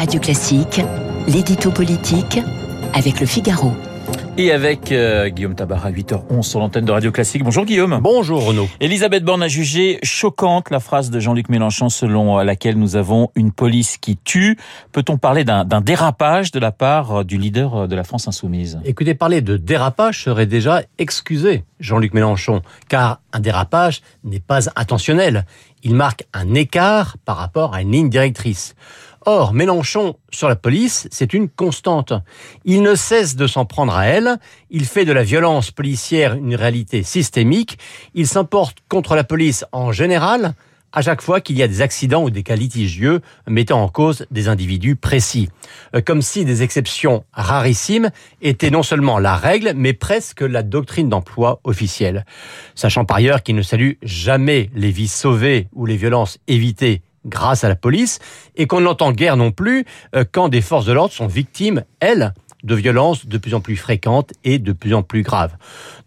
Radio Classique, l'édito politique avec le Figaro. Et avec euh, Guillaume Tabar à 8h11 sur l'antenne de Radio Classique. Bonjour Guillaume. Bonjour Renaud. Elisabeth Borne a jugé choquante la phrase de Jean-Luc Mélenchon selon laquelle nous avons une police qui tue. Peut-on parler d'un dérapage de la part du leader de la France insoumise? Écoutez, parler de dérapage serait déjà excusé, Jean-Luc Mélenchon, car un dérapage n'est pas intentionnel. Il marque un écart par rapport à une ligne directrice. Or, Mélenchon sur la police, c'est une constante. Il ne cesse de s'en prendre à elle, il fait de la violence policière une réalité systémique, il s'emporte contre la police en général, à chaque fois qu'il y a des accidents ou des cas litigieux mettant en cause des individus précis. Euh, comme si des exceptions rarissimes étaient non seulement la règle, mais presque la doctrine d'emploi officielle. Sachant par ailleurs qu'il ne salue jamais les vies sauvées ou les violences évitées grâce à la police, et qu'on n'entend guère non plus euh, quand des forces de l'ordre sont victimes, elles, de violences de plus en plus fréquentes et de plus en plus graves.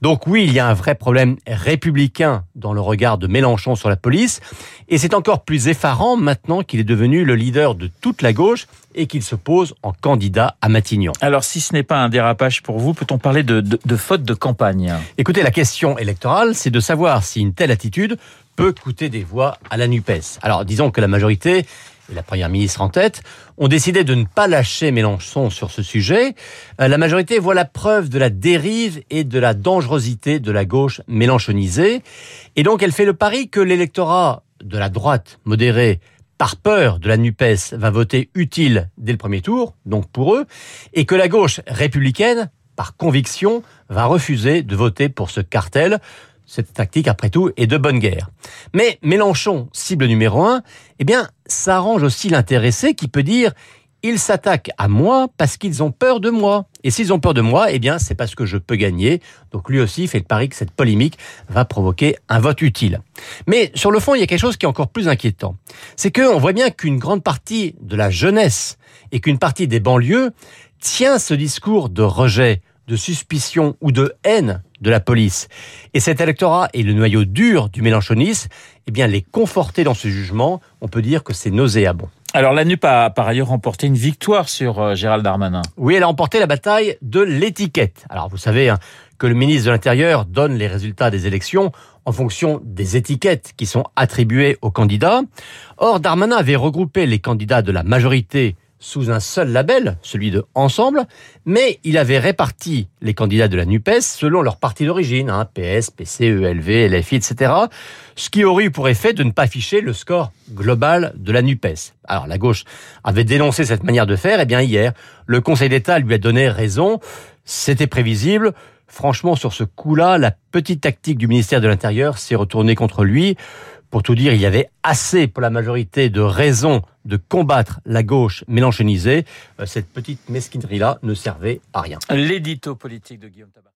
Donc oui, il y a un vrai problème républicain dans le regard de Mélenchon sur la police, et c'est encore plus effarant maintenant qu'il est devenu le leader de toute la gauche et qu'il se pose en candidat à Matignon. Alors si ce n'est pas un dérapage pour vous, peut-on parler de, de, de faute de campagne? Écoutez, la question électorale, c'est de savoir si une telle attitude peut coûter des voix à la NUPES. Alors disons que la majorité et la première ministre en tête, ont décidé de ne pas lâcher Mélenchon sur ce sujet. Euh, la majorité voit la preuve de la dérive et de la dangerosité de la gauche mélenchonisée. Et donc elle fait le pari que l'électorat de la droite modérée par peur de la NUPES, va voter utile dès le premier tour, donc pour eux, et que la gauche républicaine, par conviction, va refuser de voter pour ce cartel. Cette tactique, après tout, est de bonne guerre. Mais Mélenchon, cible numéro un, eh bien, ça arrange aussi l'intéressé qui peut dire ils s'attaquent à moi parce qu'ils ont peur de moi. Et s'ils ont peur de moi, eh bien, c'est parce que je peux gagner. Donc lui aussi fait le pari que cette polémique va provoquer un vote utile. Mais sur le fond, il y a quelque chose qui est encore plus inquiétant. C'est qu'on voit bien qu'une grande partie de la jeunesse et qu'une partie des banlieues tient ce discours de rejet, de suspicion ou de haine de la police. Et cet électorat est le noyau dur du mélanchonisme. Eh bien, les conforter dans ce jugement, on peut dire que c'est nauséabond. Alors la NUP a par ailleurs remporté une victoire sur euh, Gérald Darmanin. Oui, elle a remporté la bataille de l'étiquette. Alors vous savez hein, que le ministre de l'Intérieur donne les résultats des élections en fonction des étiquettes qui sont attribuées aux candidats. Or, Darmanin avait regroupé les candidats de la majorité sous un seul label, celui de Ensemble, mais il avait réparti les candidats de la NUPES selon leur parti d'origine, hein, PS, PC, ELV, LFI, etc., ce qui aurait eu pour effet de ne pas afficher le score global de la NUPES. Alors la gauche avait dénoncé cette manière de faire, et bien hier, le Conseil d'État lui a donné raison, c'était prévisible, Franchement, sur ce coup-là, la petite tactique du ministère de l'Intérieur s'est retournée contre lui. Pour tout dire, il y avait assez pour la majorité de raisons de combattre la gauche mélanchonisée. Euh, cette petite mesquinerie-là ne servait à rien. L'édito politique de Guillaume Tabar.